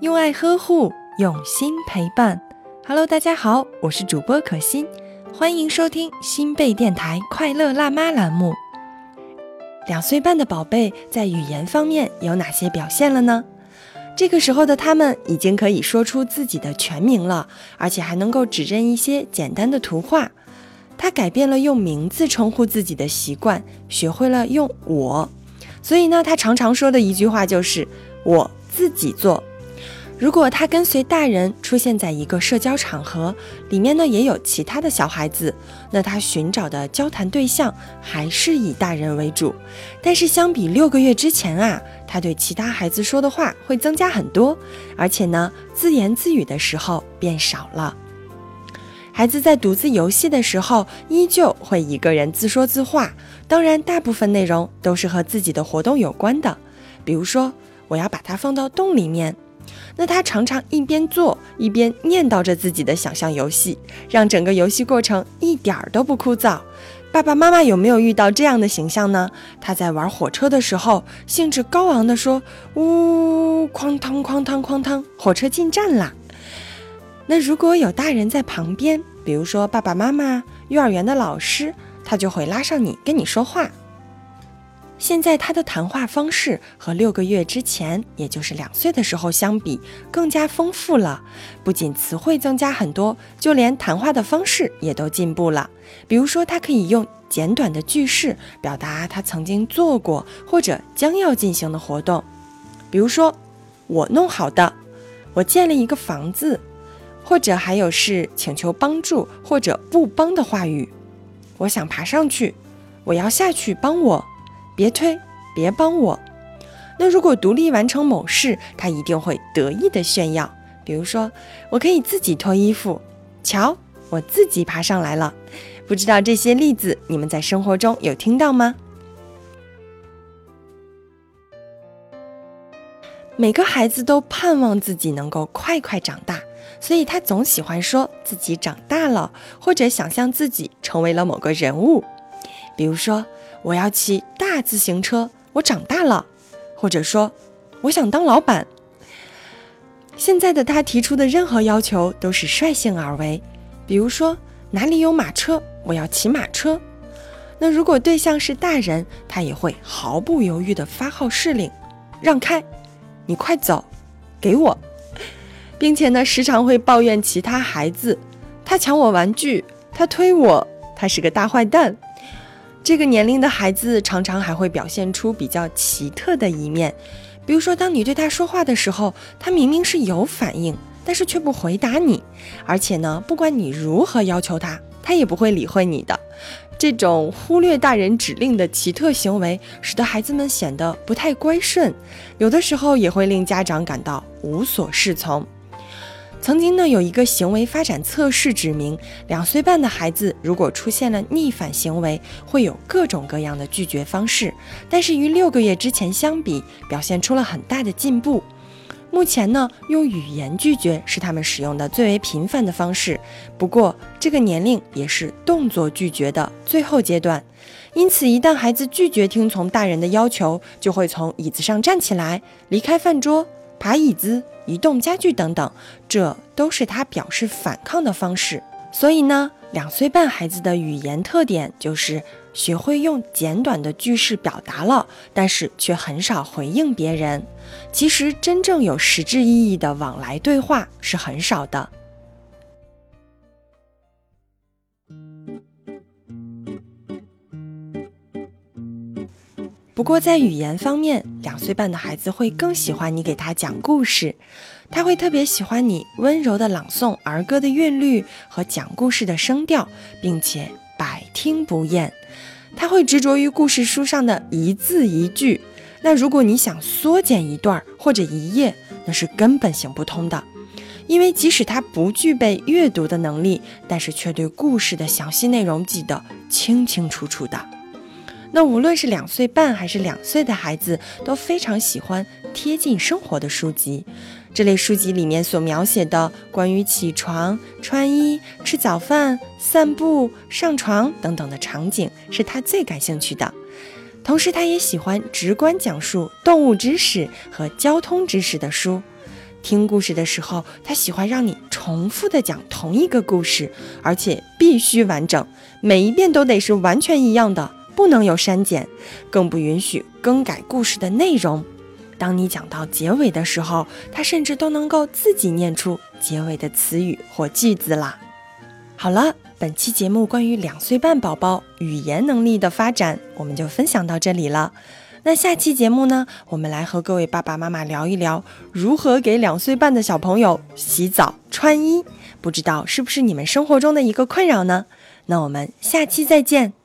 用爱呵护，用心陪伴。Hello，大家好，我是主播可心，欢迎收听新贝电台快乐辣妈栏目。两岁半的宝贝在语言方面有哪些表现了呢？这个时候的他们已经可以说出自己的全名了，而且还能够指认一些简单的图画。他改变了用名字称呼自己的习惯，学会了用我。所以呢，他常常说的一句话就是“我自己做”。如果他跟随大人出现在一个社交场合，里面呢也有其他的小孩子，那他寻找的交谈对象还是以大人为主。但是相比六个月之前啊，他对其他孩子说的话会增加很多，而且呢，自言自语的时候变少了。孩子在独自游戏的时候，依旧会一个人自说自话，当然大部分内容都是和自己的活动有关的，比如说我要把它放到洞里面。那他常常一边做一边念叨着自己的想象游戏，让整个游戏过程一点儿都不枯燥。爸爸妈妈有没有遇到这样的形象呢？他在玩火车的时候，兴致高昂地说：“呜，哐当哐当哐当，火车进站啦！”那如果有大人在旁边，比如说爸爸妈妈、幼儿园的老师，他就会拉上你跟你说话。现在他的谈话方式和六个月之前，也就是两岁的时候相比，更加丰富了。不仅词汇增加很多，就连谈话的方式也都进步了。比如说，他可以用简短的句式表达他曾经做过或者将要进行的活动。比如说，我弄好的，我建了一个房子，或者还有是请求帮助或者不帮的话语。我想爬上去，我要下去，帮我。别推，别帮我。那如果独立完成某事，他一定会得意的炫耀。比如说，我可以自己脱衣服，瞧，我自己爬上来了。不知道这些例子你们在生活中有听到吗？每个孩子都盼望自己能够快快长大，所以他总喜欢说自己长大了，或者想象自己成为了某个人物。比如说。我要骑大自行车，我长大了，或者说，我想当老板。现在的他提出的任何要求都是率性而为，比如说哪里有马车，我要骑马车。那如果对象是大人，他也会毫不犹豫地发号施令，让开，你快走，给我，并且呢，时常会抱怨其他孩子，他抢我玩具，他推我，他是个大坏蛋。这个年龄的孩子常常还会表现出比较奇特的一面，比如说，当你对他说话的时候，他明明是有反应，但是却不回答你，而且呢，不管你如何要求他，他也不会理会你的。这种忽略大人指令的奇特行为，使得孩子们显得不太乖顺，有的时候也会令家长感到无所适从。曾经呢，有一个行为发展测试指明，两岁半的孩子如果出现了逆反行为，会有各种各样的拒绝方式。但是与六个月之前相比，表现出了很大的进步。目前呢，用语言拒绝是他们使用的最为频繁的方式。不过，这个年龄也是动作拒绝的最后阶段。因此，一旦孩子拒绝听从大人的要求，就会从椅子上站起来，离开饭桌。爬椅子、移动家具等等，这都是他表示反抗的方式。所以呢，两岁半孩子的语言特点就是学会用简短的句式表达了，但是却很少回应别人。其实，真正有实质意义的往来对话是很少的。不过，在语言方面，两岁半的孩子会更喜欢你给他讲故事，他会特别喜欢你温柔的朗诵儿歌的韵律和讲故事的声调，并且百听不厌。他会执着于故事书上的一字一句。那如果你想缩减一段或者一页，那是根本行不通的，因为即使他不具备阅读的能力，但是却对故事的详细内容记得清清楚楚的。那无论是两岁半还是两岁的孩子，都非常喜欢贴近生活的书籍。这类书籍里面所描写的关于起床、穿衣、吃早饭、散步、上床等等的场景，是他最感兴趣的。同时，他也喜欢直观讲述动物知识和交通知识的书。听故事的时候，他喜欢让你重复的讲同一个故事，而且必须完整，每一遍都得是完全一样的，不能有删减，更不允许更改故事的内容。当你讲到结尾的时候，他甚至都能够自己念出结尾的词语或句子啦。好了，本期节目关于两岁半宝宝语言能力的发展，我们就分享到这里了。那下期节目呢，我们来和各位爸爸妈妈聊一聊如何给两岁半的小朋友洗澡穿衣，不知道是不是你们生活中的一个困扰呢？那我们下期再见。